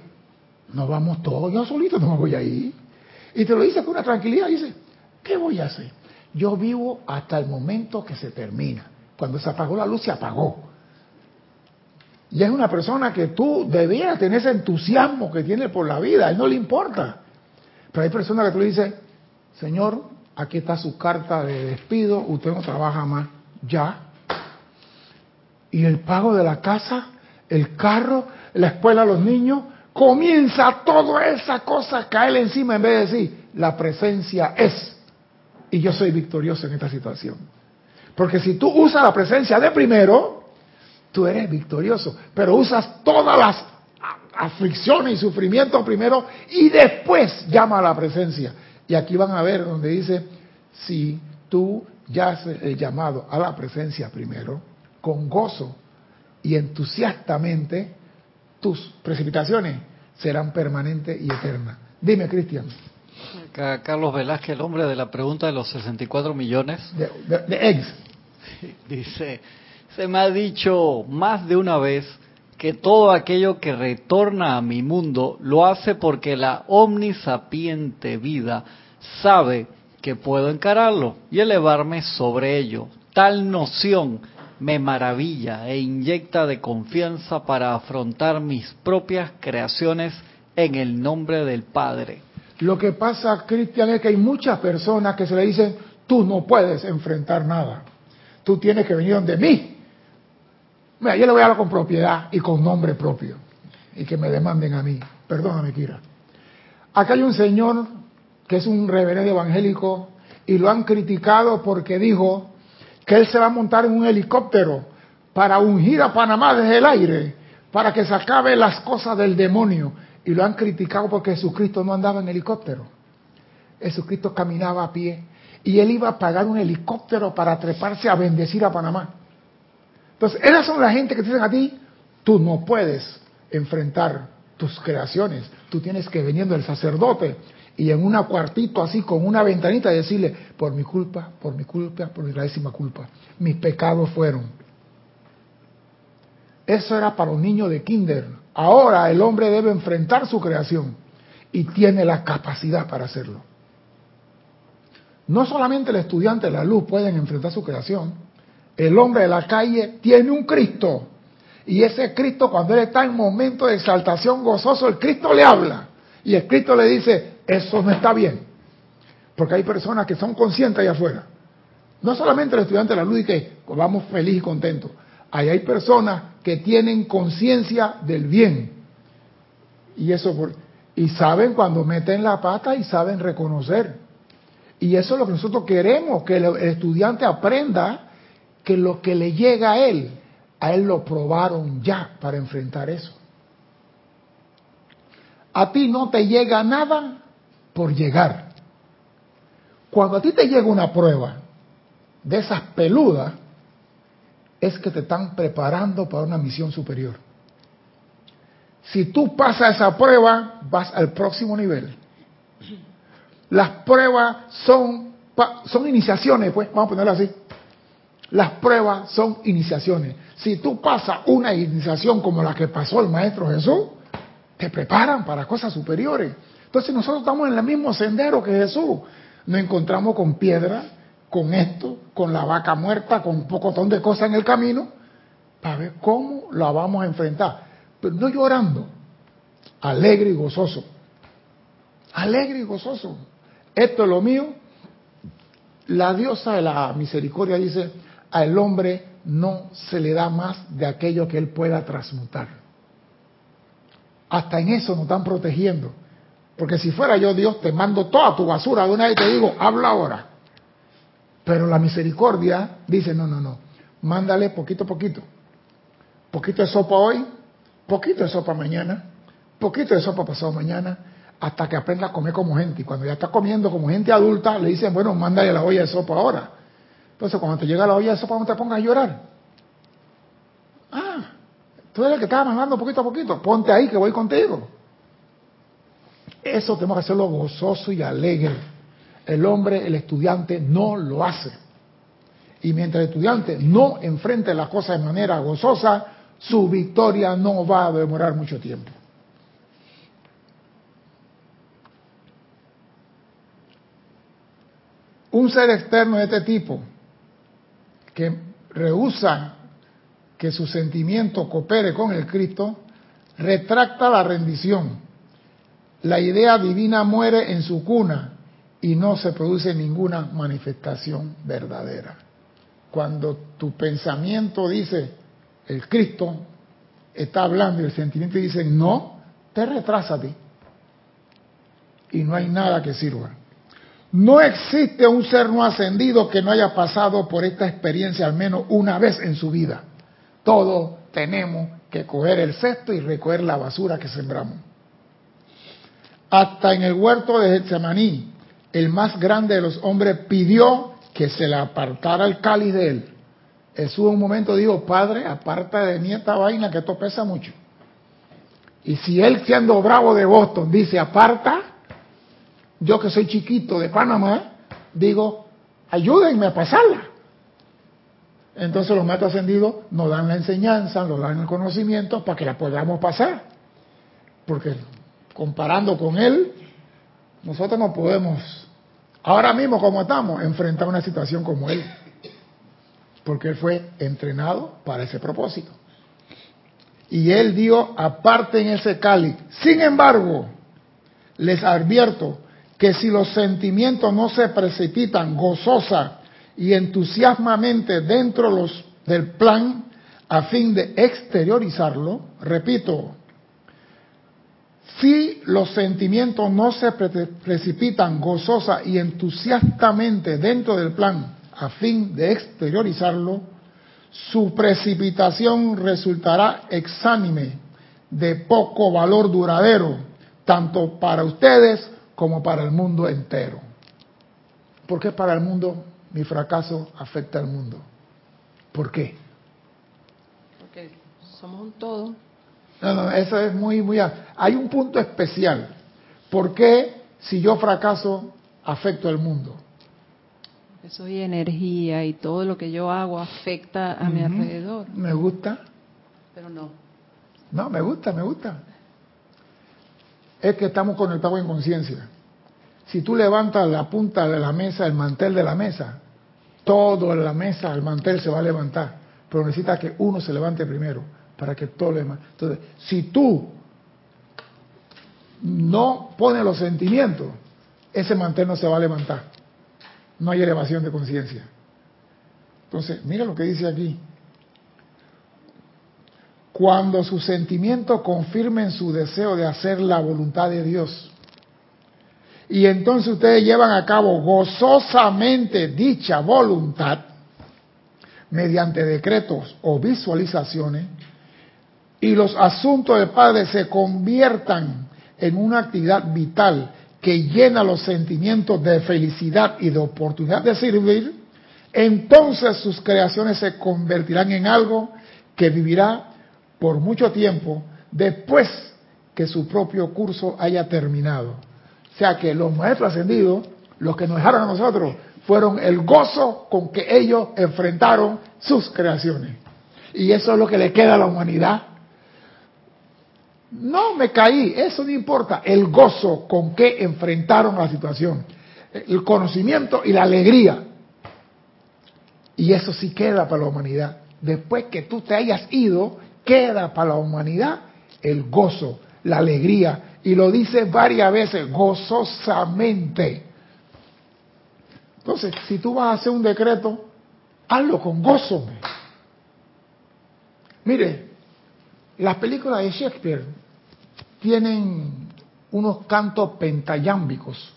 Nos vamos todos, yo solito no me voy a. Y te lo dice con una tranquilidad, dice, ¿qué voy a hacer? Yo vivo hasta el momento que se termina. Cuando se apagó la luz, se apagó. Y es una persona que tú debieras tener ese entusiasmo que tiene por la vida, a él no le importa. Pero hay personas que tú le dices, Señor, aquí está su carta de despido, usted no trabaja más, ya, y el pago de la casa, el carro, la escuela los niños, comienza toda esa cosa a caer encima en vez de decir, la presencia es. Y yo soy victorioso en esta situación. Porque si tú usas la presencia de primero, tú eres victorioso. Pero usas todas las aflicciones y sufrimientos primero y después llama a la presencia. Y aquí van a ver donde dice, si tú ya has el llamado a la presencia primero, con gozo y entusiastamente, tus precipitaciones serán permanentes y eternas. Dime, Cristian. Carlos Velázquez, el hombre de la pregunta de los 64 millones. De, eggs. Dice, se me ha dicho más de una vez que todo aquello que retorna a mi mundo lo hace porque la omnisapiente vida sabe que puedo encararlo y elevarme sobre ello. Tal noción me maravilla e inyecta de confianza para afrontar mis propias creaciones en el nombre del Padre. Lo que pasa, Cristian, es que hay muchas personas que se le dicen, tú no puedes enfrentar nada, tú tienes que venir donde mí. Mira, yo le voy a hablar con propiedad y con nombre propio, y que me demanden a mí. Perdóname, Kira. Acá hay un señor que es un reverendo evangélico y lo han criticado porque dijo que él se va a montar en un helicóptero para ungir a Panamá desde el aire, para que se acabe las cosas del demonio. Y lo han criticado porque Jesucristo no andaba en helicóptero. Jesucristo caminaba a pie y él iba a pagar un helicóptero para treparse a bendecir a Panamá. Entonces, esas son la gente que te dicen a ti, tú no puedes enfrentar tus creaciones, tú tienes que venir del sacerdote y en un cuartito así con una ventanita decirle, por mi culpa, por mi culpa, por mi gravísima culpa, mis pecados fueron. Eso era para un niño de kinder. Ahora el hombre debe enfrentar su creación y tiene la capacidad para hacerlo. No solamente el estudiante de la luz pueden enfrentar su creación, el hombre de la calle tiene un Cristo. Y ese Cristo, cuando él está en momento de exaltación gozoso, el Cristo le habla. Y el Cristo le dice, eso no está bien. Porque hay personas que son conscientes allá afuera. No solamente el estudiante de la luz y que vamos feliz y contentos. Ahí hay personas que tienen conciencia del bien. Y eso y saben cuando meten la pata y saben reconocer. Y eso es lo que nosotros queremos, que el estudiante aprenda que lo que le llega a él, a él lo probaron ya para enfrentar eso. A ti no te llega nada por llegar. Cuando a ti te llega una prueba de esas peludas, es que te están preparando para una misión superior. Si tú pasas esa prueba, vas al próximo nivel. Las pruebas son, son iniciaciones, pues, vamos a ponerlo así. Las pruebas son iniciaciones. Si tú pasas una iniciación como la que pasó el Maestro Jesús, te preparan para cosas superiores. Entonces nosotros estamos en el mismo sendero que Jesús. Nos encontramos con piedra, con esto, con la vaca muerta, con un pocotón de cosas en el camino, para ver cómo la vamos a enfrentar. Pero no llorando, alegre y gozoso. Alegre y gozoso. Esto es lo mío. La diosa de la misericordia dice, al hombre no se le da más de aquello que él pueda transmutar. Hasta en eso nos están protegiendo. Porque si fuera yo Dios, te mando toda tu basura de una vez y te digo, habla ahora. Pero la misericordia dice, no, no, no, mándale poquito a poquito. Poquito de sopa hoy, poquito de sopa mañana, poquito de sopa pasado mañana, hasta que aprenda a comer como gente. Y cuando ya está comiendo como gente adulta, le dicen, bueno, mándale la olla de sopa ahora. Entonces, cuando te llega la olla de sopa, no te pongas a llorar. Ah, tú eres el que estaba mandando poquito a poquito. Ponte ahí que voy contigo. Eso tenemos que hacerlo gozoso y alegre. El hombre, el estudiante, no lo hace. Y mientras el estudiante no enfrente las cosas de manera gozosa, su victoria no va a demorar mucho tiempo. Un ser externo de este tipo que rehúsa que su sentimiento coopere con el Cristo, retracta la rendición. La idea divina muere en su cuna y no se produce ninguna manifestación verdadera. Cuando tu pensamiento dice, el Cristo está hablando y el sentimiento dice no, te retrasa a ti. Y no hay nada que sirva. No existe un ser no ascendido que no haya pasado por esta experiencia al menos una vez en su vida. Todos tenemos que coger el cesto y recoger la basura que sembramos. Hasta en el huerto de Getsemaní, el más grande de los hombres pidió que se le apartara el cáliz de él. Jesús en un momento dijo, Padre, aparta de mí esta vaina que esto pesa mucho. Y si él siendo bravo de Boston dice, aparta, yo que soy chiquito de Panamá, digo, ayúdenme a pasarla. Entonces los maestros ascendidos nos dan la enseñanza, nos dan el conocimiento para que la podamos pasar. Porque comparando con Él, nosotros no podemos, ahora mismo como estamos, enfrentar una situación como Él. Porque Él fue entrenado para ese propósito. Y Él dio aparte en ese cáliz. Sin embargo, les advierto que si los sentimientos no se precipitan gozosa y entusiasmamente dentro del plan a fin de exteriorizarlo, repito, si los sentimientos no se precipitan gozosa y entusiastamente dentro del plan a fin de exteriorizarlo, su precipitación resultará exánime, de poco valor duradero, tanto para ustedes como para el mundo entero. ¿Por qué para el mundo mi fracaso afecta al mundo? ¿Por qué? Porque somos un todo. No, no, eso es muy, muy... Hay un punto especial. ¿Por qué si yo fracaso afecto al mundo? Soy energía y todo lo que yo hago afecta a mi alrededor. Me gusta. Pero no. No, me gusta, me gusta es que estamos con el pago en conciencia. Si tú levantas la punta de la mesa, el mantel de la mesa, todo en la mesa, el mantel se va a levantar, pero necesita que uno se levante primero para que todo lo demás. Entonces, si tú no pones los sentimientos, ese mantel no se va a levantar. No hay elevación de conciencia. Entonces, mira lo que dice aquí cuando sus sentimientos confirmen su deseo de hacer la voluntad de Dios. Y entonces ustedes llevan a cabo gozosamente dicha voluntad mediante decretos o visualizaciones y los asuntos del Padre se conviertan en una actividad vital que llena los sentimientos de felicidad y de oportunidad de servir, entonces sus creaciones se convertirán en algo que vivirá por mucho tiempo después que su propio curso haya terminado. O sea que los maestros ascendidos, los que nos dejaron a nosotros, fueron el gozo con que ellos enfrentaron sus creaciones. Y eso es lo que le queda a la humanidad. No me caí, eso no importa. El gozo con que enfrentaron la situación. El conocimiento y la alegría. Y eso sí queda para la humanidad. Después que tú te hayas ido, queda para la humanidad el gozo, la alegría. Y lo dice varias veces, gozosamente. Entonces, si tú vas a hacer un decreto, hazlo con gozo. Mire, las películas de Shakespeare tienen unos cantos pentayámbicos,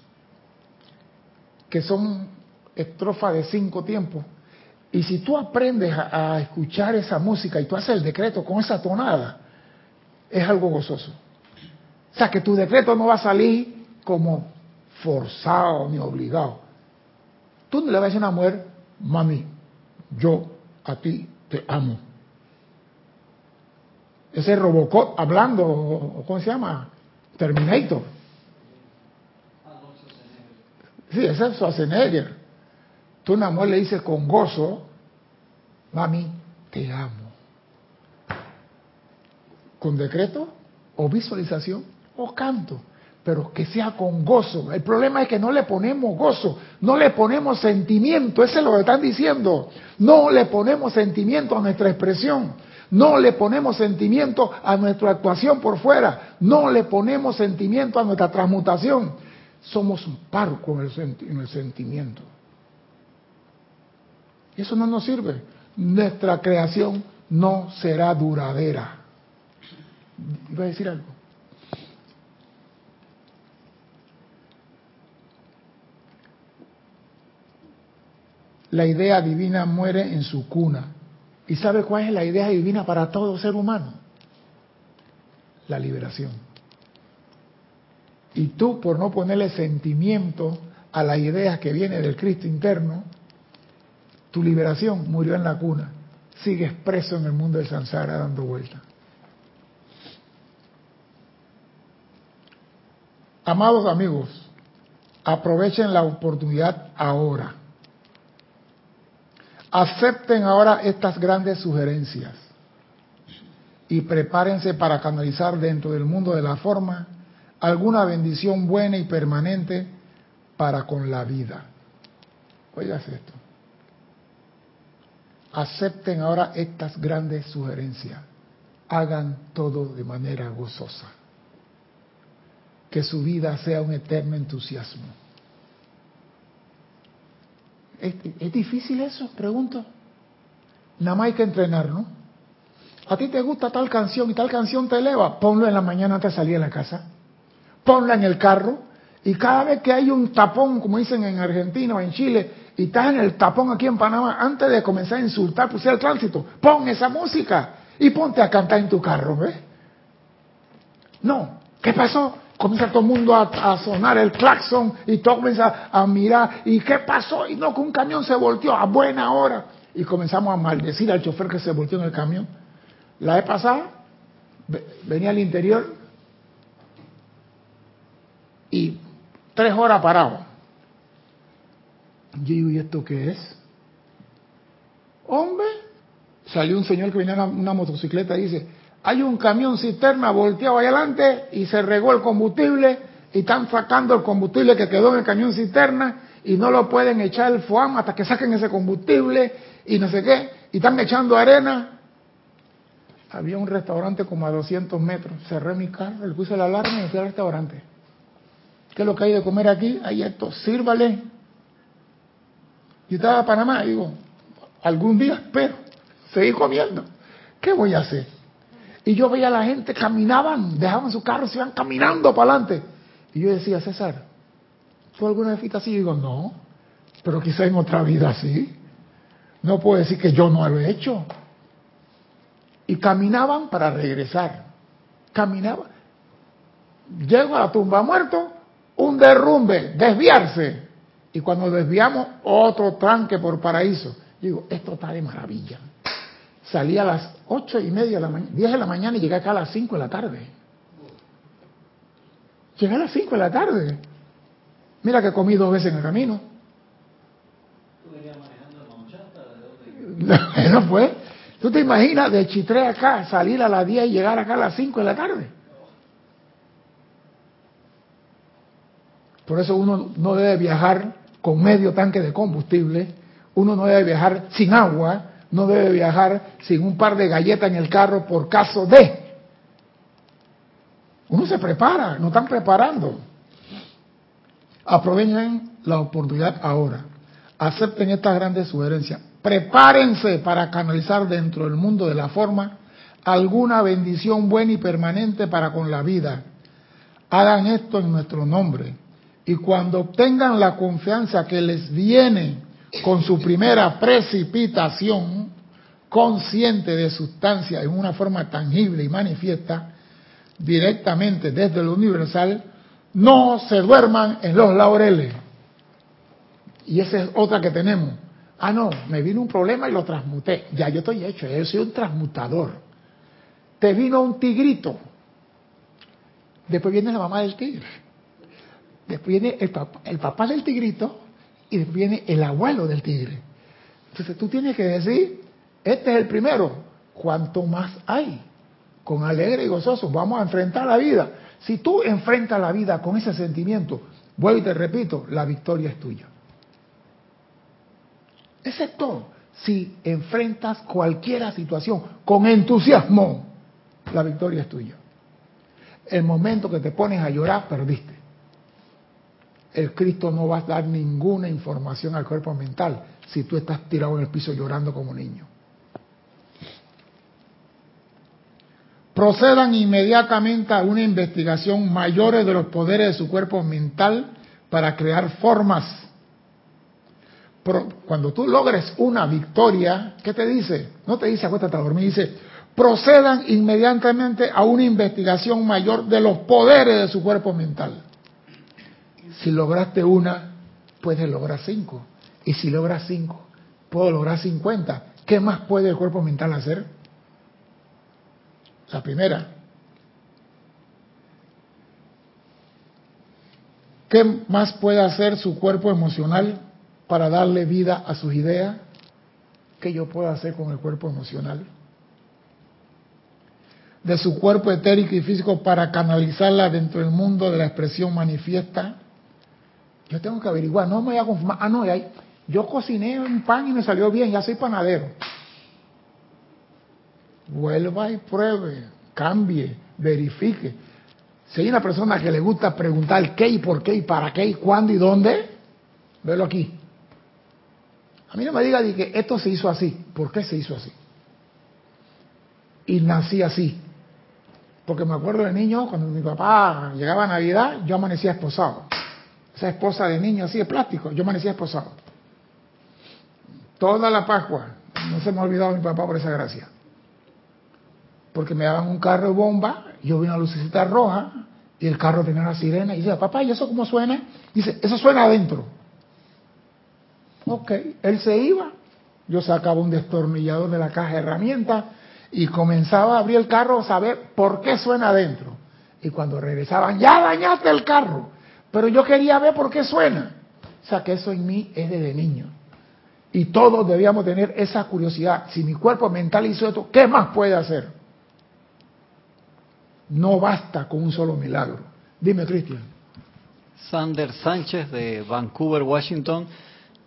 que son estrofas de cinco tiempos, y si tú aprendes a, escuchar esa música y tú haces el decreto con esa tonada, es algo gozoso. O sea, que tu decreto no va a salir como forzado ni obligado. Tú no le vas a decir a una mujer, mami, yo a ti te amo. Ese Robocop hablando, ¿cómo se llama? Terminator. Sí, ese es Schwarzenegger. Tú a una mujer le dices con gozo, mami, te amo. Con decreto o visualización o canto, pero que sea con gozo. El problema es que no le ponemos gozo, no le ponemos sentimiento, eso es lo que están diciendo. No le ponemos sentimiento a nuestra expresión, no le ponemos sentimiento a nuestra actuación por fuera, no le ponemos sentimiento a nuestra transmutación. Somos un parco en el sentimiento. Eso no nos sirve. Nuestra creación no será duradera. ¿Iba a decir algo? La idea divina muere en su cuna. ¿Y sabe cuál es la idea divina para todo ser humano? La liberación. Y tú, por no ponerle sentimiento a la idea que viene del Cristo interno, tu liberación murió en la cuna. Sigues preso en el mundo de Sansara dando vuelta. Amados amigos, aprovechen la oportunidad ahora. Acepten ahora estas grandes sugerencias y prepárense para canalizar dentro del mundo de la forma alguna bendición buena y permanente para con la vida. Oigas esto. Acepten ahora estas grandes sugerencias. Hagan todo de manera gozosa. Que su vida sea un eterno entusiasmo. ¿Es, difícil eso? Pregunto. Nada más hay que entrenar, ¿no? A ti te gusta tal canción y tal canción te eleva, ponlo en la mañana antes de salir de la casa. Ponla en el carro y cada vez que hay un tapón, como dicen en Argentina o en Chile, y estás en el tapón aquí en Panamá, antes de comenzar a insultar, pues el tránsito, pon esa música y ponte a cantar en tu carro, ¿ves? No, ¿qué pasó? Comienza todo el mundo a, sonar el claxon y todo comienza a mirar, ¿y qué pasó? Y no, que un camión se volteó a buena hora. Y comenzamos a maldecir al chofer que se volteó en el camión. La vez pasada, venía al interior y tres horas parado yo digo, ¿y esto qué es? Hombre, salió un señor que venía en una, motocicleta y dice, hay un camión cisterna volteado ahí adelante y se regó el combustible y están sacando el combustible que quedó en el camión cisterna y no lo pueden echar el FOAM hasta que saquen ese combustible y no sé qué, y están echando arena. Había un restaurante como a 200 metros, cerré mi carro, le puse la alarma y me fui al restaurante. ¿Qué es lo que hay de comer aquí? Hay esto, sírvale. Yo estaba en Panamá digo, algún día espero seguir comiendo. ¿Qué voy a hacer? Y yo veía a la gente, caminaban, dejaban su carro, se iban caminando para adelante. Y yo decía, César, ¿tú alguna vez fuiste así? Y digo, no, pero quizá en otra vida así. No puedo decir que yo no lo he hecho. Y caminaban para regresar. Caminaban. Llego a la tumba muerto, un derrumbe, desviarse. Y cuando desviamos, otro tranque por paraíso. Digo, esto está de maravilla. Salí a las ocho y media de la mañana, diez de la mañana y llegué acá a las cinco de la tarde. Llegué a las cinco de la tarde. Mira que comí dos veces en el camino. ¿Tú venías manejando ¿De No, fue. ¿Tú te imaginas de Chitré acá, salir a las 10 y llegar acá a las 5 de la tarde? Por eso uno no debe viajar con medio tanque de combustible, uno no debe viajar sin agua, no debe viajar sin un par de galletas en el carro por caso de. Uno se prepara, no están preparando. Aprovechen la oportunidad ahora. Acepten estas grandes sugerencias. Prepárense para canalizar dentro del mundo de la forma alguna bendición buena y permanente para con la vida. Hagan esto en nuestro nombre y cuando obtengan la confianza que les viene con su primera precipitación consciente de sustancia en una forma tangible y manifiesta directamente desde lo universal, no se duerman en los laureles. Y esa es otra que tenemos. Ah, no, me vino un problema y lo transmuté. Ya, yo estoy hecho, yo soy un transmutador. Te vino un tigrito. Después viene la mamá del tigre después viene el papá, el papá del tigrito y viene el abuelo del tigre. Entonces tú tienes que decir, este es el primero, ¿cuánto más hay? Con alegre y gozoso, vamos a enfrentar la vida. Si tú enfrentas la vida con ese sentimiento, vuelvo y te repito, la victoria es tuya. Excepto si enfrentas cualquier situación con entusiasmo, la victoria es tuya. El momento que te pones a llorar, perdiste el Cristo no va a dar ninguna información al cuerpo mental si tú estás tirado en el piso llorando como niño. Procedan inmediatamente a una investigación mayor de los poderes de su cuerpo mental para crear formas. Cuando tú logres una victoria, ¿qué te dice? No te dice acuéstate a dormir, dice, procedan inmediatamente a una investigación mayor de los poderes de su cuerpo mental. Si lograste una, puedes lograr cinco. Y si logras cinco, puedo lograr cincuenta. ¿Qué más puede el cuerpo mental hacer? La primera. ¿Qué más puede hacer su cuerpo emocional para darle vida a sus ideas? ¿qué yo puedo hacer con el cuerpo emocional? De su cuerpo etérico y físico para canalizarla dentro del mundo de la expresión manifiesta. Yo tengo que averiguar, no me voy a. Ah, no, yo cociné un pan y me salió bien, ya soy panadero. Vuelva y pruebe, cambie, verifique. Si hay una persona que le gusta preguntar qué y por qué y para qué y cuándo y dónde, velo aquí. A mí no me diga que esto se hizo así. ¿Por qué se hizo así? Y nací así. Porque me acuerdo de niño, cuando mi papá llegaba a Navidad, yo amanecía esposado. Esa esposa de niño así de plástico, yo amanecía esposado. Toda la Pascua, no se me ha olvidado mi papá por esa gracia. Porque me daban un carro de bomba, yo vi una lucecita roja, y el carro tenía una sirena, y dice, papá, ¿y eso cómo suena? dice, eso suena adentro. Ok, él se iba, yo sacaba un destornillador de la caja de herramientas y comenzaba a abrir el carro a saber por qué suena adentro. Y cuando regresaban, ya dañaste el carro, pero yo quería ver por qué suena. O sea que eso en mí es desde niño. Y todos debíamos tener esa curiosidad. Si mi cuerpo mental hizo esto, ¿qué más puede hacer? No basta con un solo milagro. Dime, Cristian. Sander Sánchez de Vancouver, Washington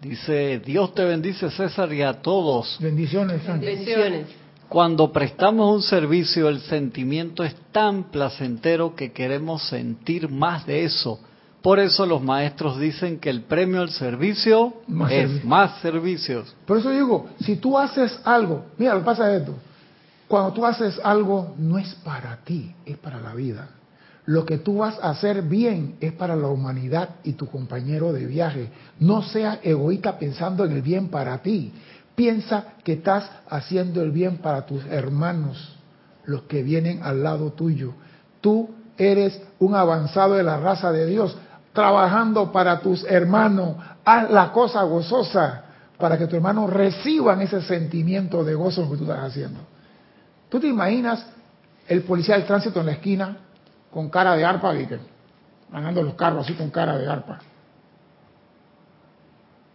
Dice, Dios te bendice César y a todos. Bendiciones, Bendiciones. Cuando prestamos un servicio, el sentimiento es tan placentero que queremos sentir más de eso. Por eso los maestros dicen que el premio al servicio es más servicios. Por eso digo, si tú haces algo, mira, lo que pasa es esto. Cuando tú haces algo, no es para ti, es para la vida. Lo que tú vas a hacer bien es para la humanidad y tu compañero de viaje. No seas egoísta pensando en el bien para ti. Piensa que estás haciendo el bien para tus hermanos, los que vienen al lado tuyo. Tú eres un avanzado de la raza de Dios, trabajando para tus hermanos. Haz la cosa gozosa para que tus hermanos reciban ese sentimiento de gozo que tú estás haciendo. ¿Tú te imaginas el policía del tránsito en la esquina con cara de arpa, que mandando los carros así con cara de arpa.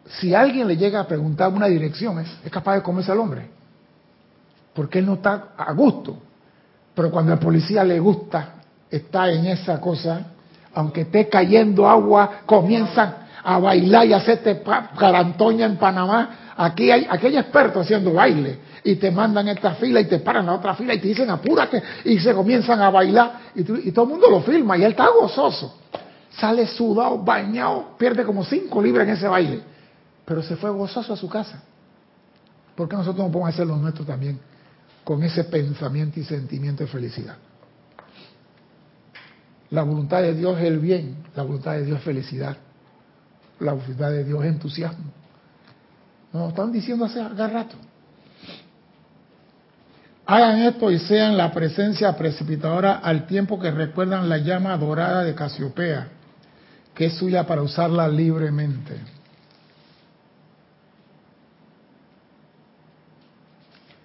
Si alguien le llega a preguntar una dirección, es, capaz de comerse al hombre, porque él no está a gusto. Pero cuando al policía le gusta está en esa cosa, aunque esté cayendo agua, comienzan a bailar y a hacerte carantoña en Panamá. Aquí hay, aquí hay expertos haciendo baile y te mandan esta fila y te paran a otra fila y te dicen apúrate y se comienzan a bailar y, todo el mundo lo filma y él está gozoso. Sale sudado, bañado, pierde como cinco libras en ese baile, pero se fue gozoso a su casa. ¿Por qué nosotros no podemos hacer lo nuestro también con ese pensamiento y sentimiento de felicidad? La voluntad de Dios es el bien, la voluntad de Dios es felicidad, la voluntad de Dios es entusiasmo. Nos están diciendo hace rato. Hagan esto y sean la presencia precipitadora al tiempo que recuerdan la llama dorada de Casiopea, que es suya para usarla libremente.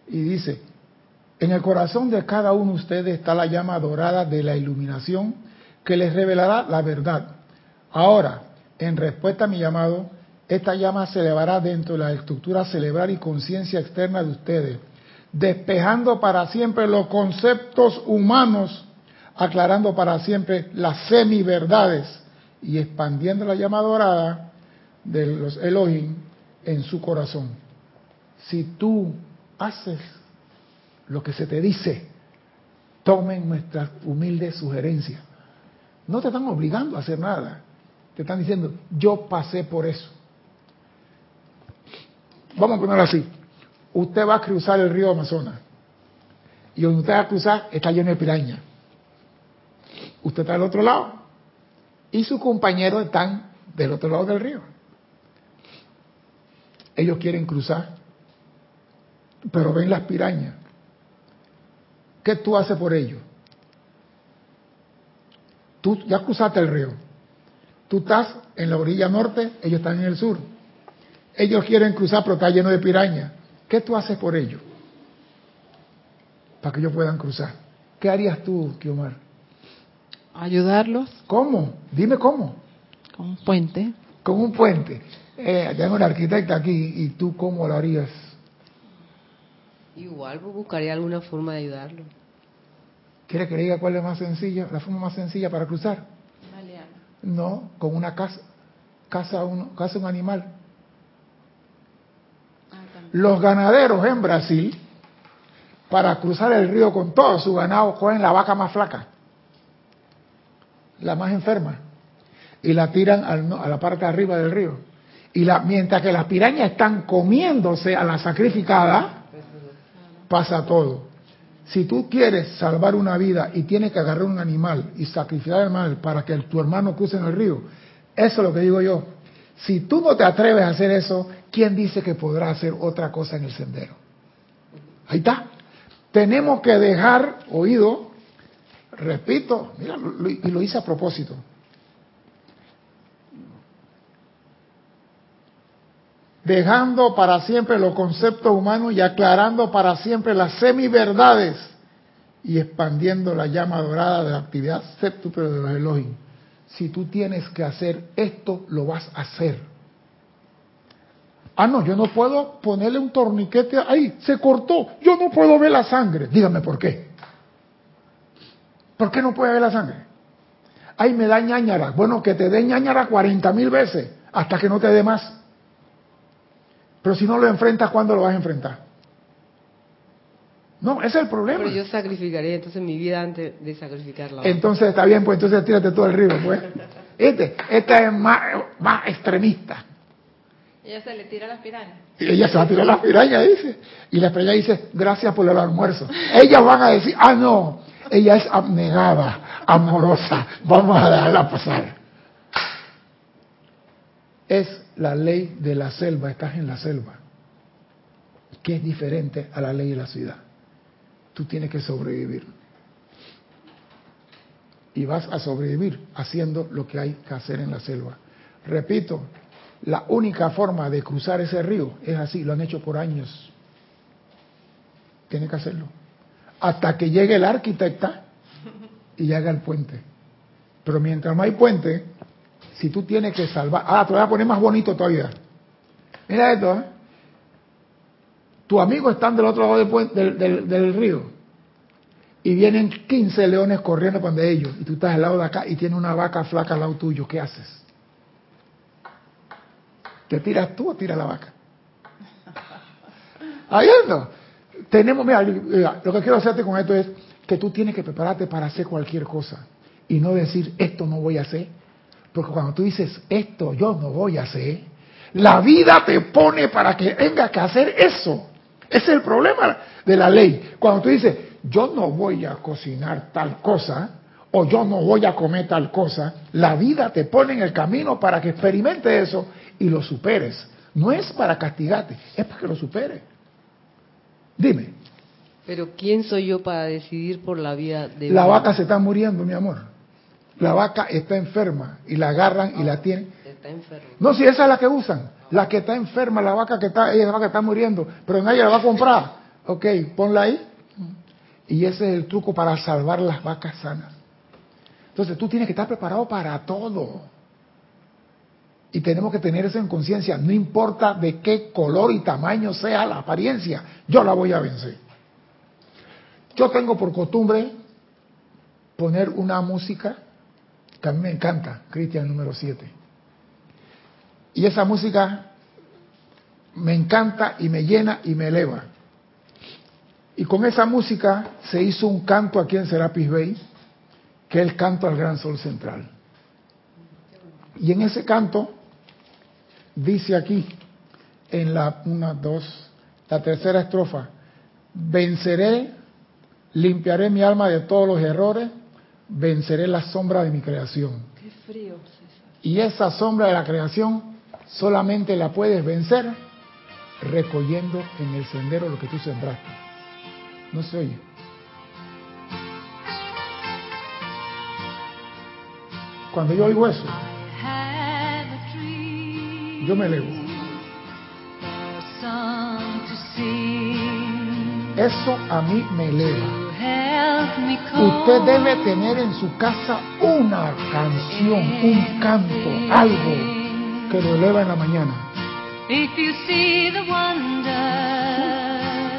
Y dice, en el corazón de cada uno de ustedes está la llama dorada de la iluminación que les revelará la verdad. Ahora, en respuesta a mi llamado, esta llama se elevará dentro de la estructura cerebral y conciencia externa de ustedes despejando para siempre los conceptos humanos, aclarando para siempre las semiverdades y expandiendo la llama dorada de los Elohim en su corazón. Si tú haces lo que se te dice, tomen nuestra humilde sugerencia. No te están obligando a hacer nada. Te están diciendo, yo pasé por eso. Vamos a ponerlo así usted va a cruzar el río Amazonas. Y donde usted va a cruzar está lleno de piraña. Usted está al otro lado. Y sus compañeros están del otro lado del río. Ellos quieren cruzar. Pero ven las pirañas. ¿Qué tú haces por ellos? Tú ya cruzaste el río. Tú estás en la orilla norte, ellos están en el sur. Ellos quieren cruzar, pero está lleno de pirañas. ¿Qué tú haces por ellos? Para que ellos puedan cruzar. ¿Qué harías tú, Kiomar? Ayudarlos. ¿Cómo? Dime cómo. Con un puente. Con un puente. Eh, tengo una arquitecta aquí y tú cómo lo harías. Igual pues, buscaría alguna forma de ayudarlo. ¿Quiere que le diga cuál es más sencilla, la forma más sencilla para cruzar? No, con una casa, casa un, animal. Ah, Los ganaderos en Brasil, para cruzar el río con todo su ganado, cogen la vaca más flaca, la más enferma, y la tiran a la parte de arriba del río. Y la, mientras que las pirañas están comiéndose a la sacrificada, pasa todo. Si tú quieres salvar una vida y tienes que agarrar un animal y sacrificar el animal para que tu hermano cruce en el río, eso es lo que digo yo. Si tú no te atreves a hacer eso, ¿quién dice que podrá hacer otra cosa en el sendero? Ahí está. Tenemos que dejar oído, repito, mira, y lo hice a propósito. Dejando para siempre los conceptos humanos y aclarando para siempre las semiverdades y expandiendo la llama dorada de la actividad séptuple de los Elohim. Si tú tienes que hacer esto, lo vas a hacer. Ah, no, yo no puedo ponerle un torniquete ahí, se cortó, yo no puedo ver la sangre. Dígame por qué. ¿Por qué no puede ver la sangre? Ay, me da ñañara. Bueno, que te dé ñañara 40 mil veces hasta que no te dé más. Pero si no lo enfrentas, ¿cuándo lo vas a enfrentar? No, ese es el problema. Pero yo sacrificaría entonces mi vida antes de sacrificarla. Entonces está bien, pues entonces tírate todo el río, pues. Este, esta es más, más extremista. Ella se le tira las pirañas. Y ella se va a tirar las pirañas, dice. Y la piraña dice, gracias por el almuerzo. Ellas van a decir, ah, no, ella es abnegada, amorosa, vamos a dejarla pasar. Es la ley de la selva, estás en la selva, que es diferente a la ley de la ciudad. Tú tienes que sobrevivir. Y vas a sobrevivir haciendo lo que hay que hacer en la selva. Repito, la única forma de cruzar ese río es así, lo han hecho por años. Tiene que hacerlo. Hasta que llegue el arquitecto y haga el puente. Pero mientras no hay puente, si tú tienes que salvar, ah, te voy a poner más bonito todavía. Mira esto, ¿eh? Tu amigo están del otro lado del, del, río y vienen 15 leones corriendo cuando ellos y tú estás al lado de acá y tiene una vaca flaca al lado tuyo, ¿qué haces? ¿Te tiras tú o tira la vaca? Ahí ando. Tenemos, mira, lo que quiero hacerte con esto es que tú tienes que prepararte para hacer cualquier cosa y no decir esto no voy a hacer porque cuando tú dices, esto yo no voy a hacer, la vida te pone para que tengas que hacer eso. Ese es el problema de la ley. Cuando tú dices, yo no voy a cocinar tal cosa, o yo no voy a comer tal cosa, la vida te pone en el camino para que experimentes eso y lo superes. No es para castigarte, es para que lo superes. Dime. Pero ¿quién soy yo para decidir por la vida de... La vaca se está muriendo, mi amor la vaca está enferma y la agarran y la tienen. Está enferma. No, si esa es la que usan. La que está enferma, la vaca que está, ella la vaca está muriendo, pero nadie la va a comprar. Ok, ponla ahí. Y ese es el truco para salvar las vacas sanas. Entonces tú tienes que estar preparado para todo. Y tenemos que tener eso en conciencia. No importa de qué color y tamaño sea la apariencia, yo la voy a vencer. Yo tengo por costumbre poner una música mí me encanta, Cristian número 7. Y esa música me encanta y me llena y me eleva. Y con esa música se hizo un canto aquí en Serapis Bay, que es el canto al gran sol central. Y en ese canto dice aquí, en la una, dos, la tercera estrofa, venceré, limpiaré mi alma de todos los errores, venceré la sombra de mi creación. Qué frío, Y esa sombra de la creación solamente la puedes vencer recogiendo en el sendero lo que tú sembraste. No se oye. Cuando yo oigo eso, yo me elevo. Eso a mí me eleva. Usted debe tener en su casa una canción, un canto, algo que lo eleva en la mañana.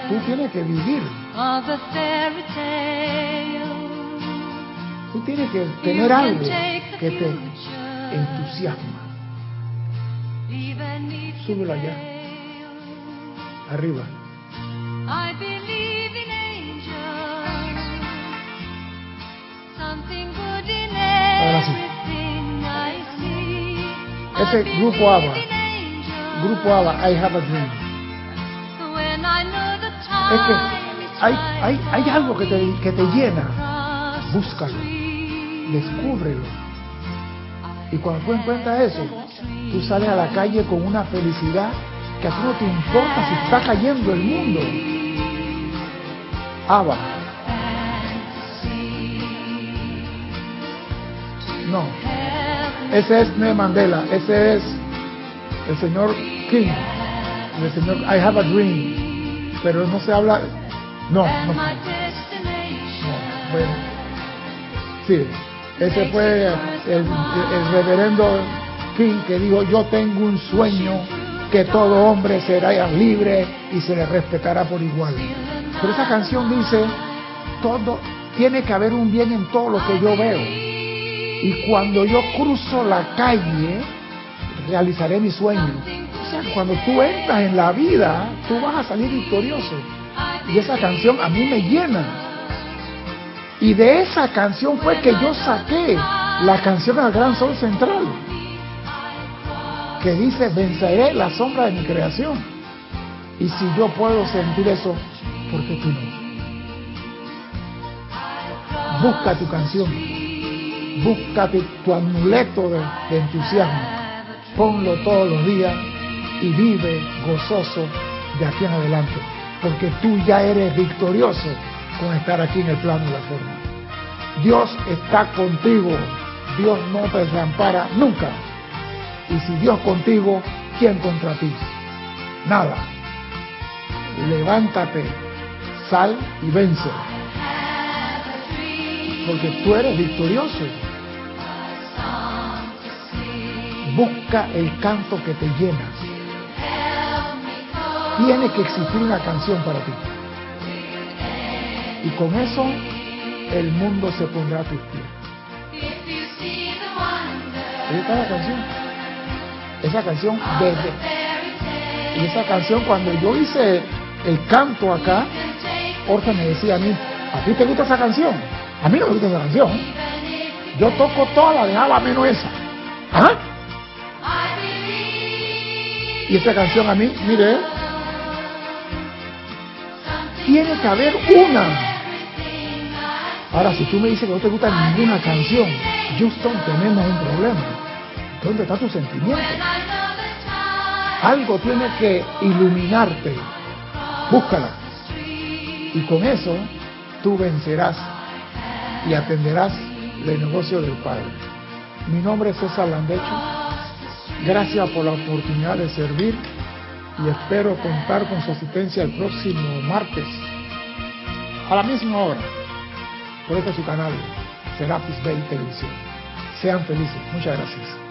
Tú tienes que vivir. Tú tienes que tener algo que te entusiasma. Súbelo allá. Arriba. Ahora sí. Ese grupo ABBA. Grupo ABBA, I have a dream. Es que hay, hay, hay algo que te, que te llena. Búscalo. Descúbrelo. Y cuando tú encuentras eso, tú sales a la calle con una felicidad que a ti no te importa si está cayendo el mundo. Ava. No. Ese es Nelson Mandela. Ese es el señor King. El señor I have a dream. Pero no se habla. No, no. no bueno. Sí. Ese fue el, el reverendo King que dijo, yo tengo un sueño que todo hombre será libre y se le respetará por igual. Pero esa canción dice, todo, tiene que haber un bien en todo lo que yo veo. Y cuando yo cruzo la calle, realizaré mi sueño. O sea, cuando tú entras en la vida, tú vas a salir victorioso. Y esa canción a mí me llena. Y de esa canción fue que yo saqué la canción al Gran Sol Central que dice, venceré la sombra de mi creación. Y si yo puedo sentir eso, ¿por qué tú no? Busca tu canción, búscate tu amuleto de, de entusiasmo, ponlo todos los días y vive gozoso de aquí en adelante, porque tú ya eres victorioso con estar aquí en el plano de la forma. Dios está contigo, Dios no te desampara nunca. Y si Dios contigo, ¿quién contra ti? Nada. Levántate, sal y vence. Porque tú eres victorioso. Busca el canto que te llena. Tiene que existir una canción para ti. Y con eso el mundo se pondrá a tus pies. Ahí está la canción esa canción desde y esa canción cuando yo hice el canto acá Jorge me decía a mí ¿a ti te gusta esa canción? a mí no me gusta esa canción yo toco toda la de menos esa ¿Ah? Y esa canción a mí mire tiene que haber una ahora si tú me dices que no te gusta ninguna canción Houston tenemos un problema ¿Dónde está tu sentimiento? Algo tiene que iluminarte. Búscala. Y con eso tú vencerás y atenderás el negocio del Padre. Mi nombre es César Landecho. Gracias por la oportunidad de servir y espero contar con su asistencia el próximo martes a la misma hora por este su canal Serapis Bay Televisión. Sean felices. Muchas gracias.